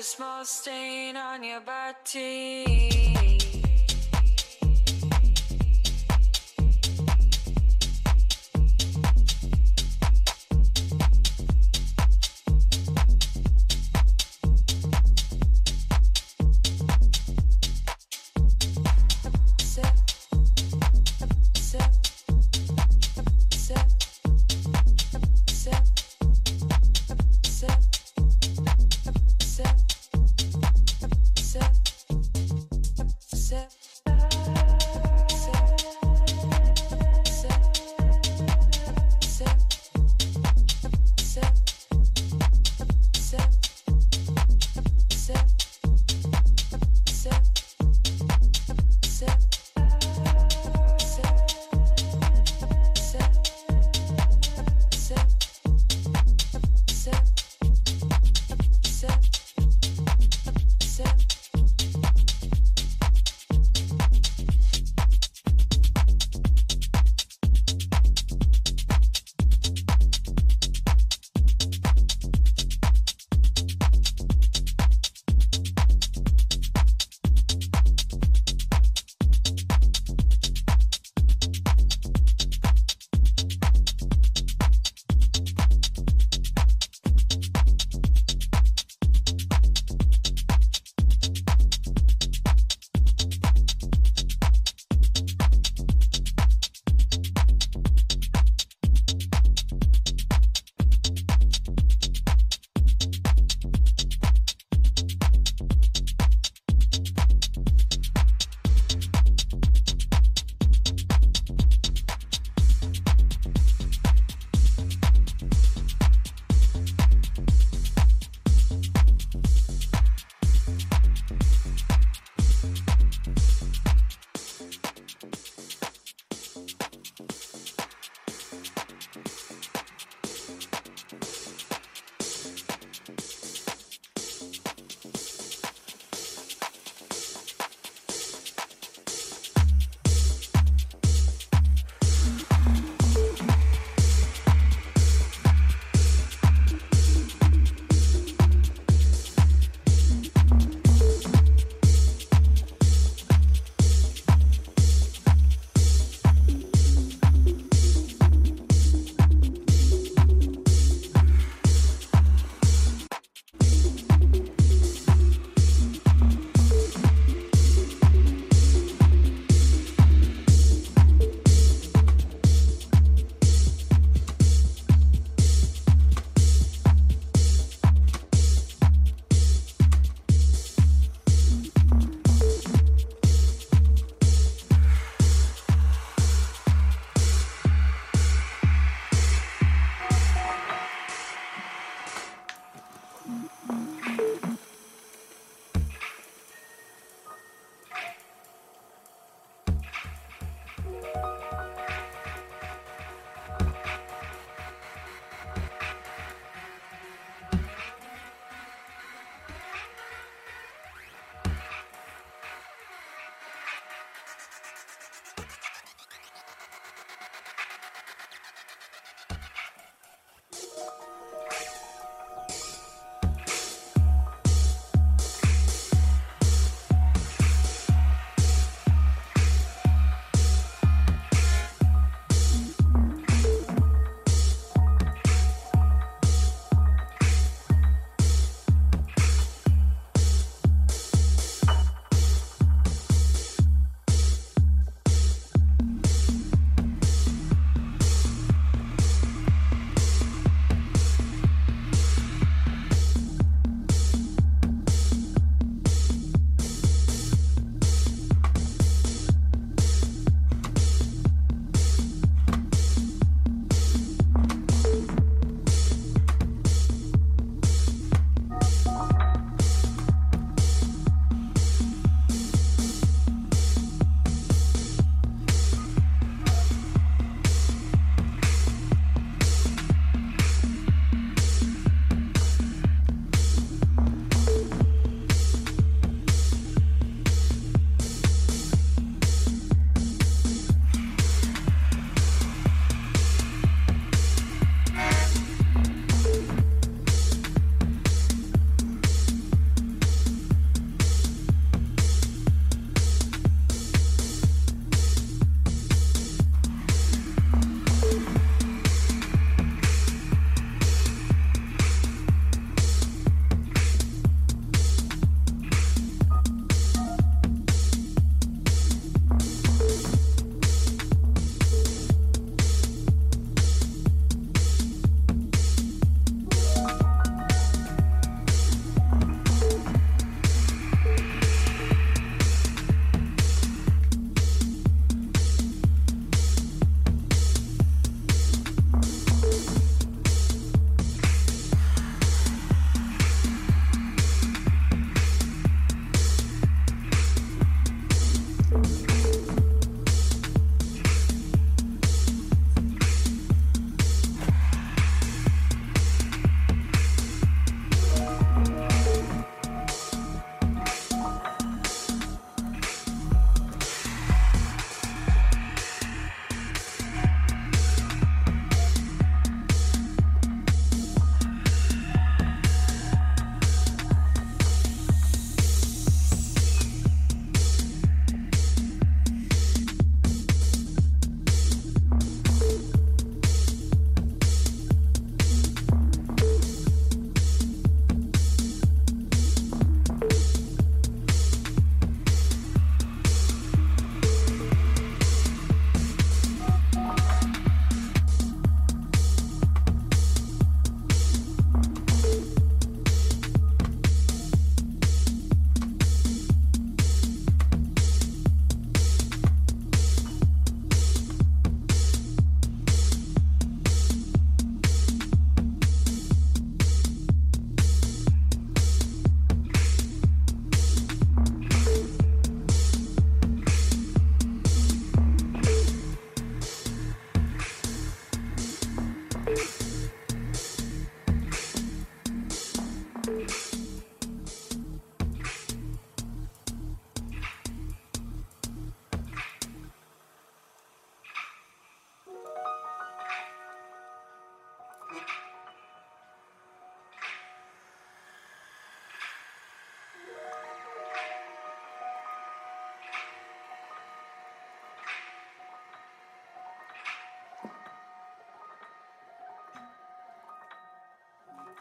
a small stain.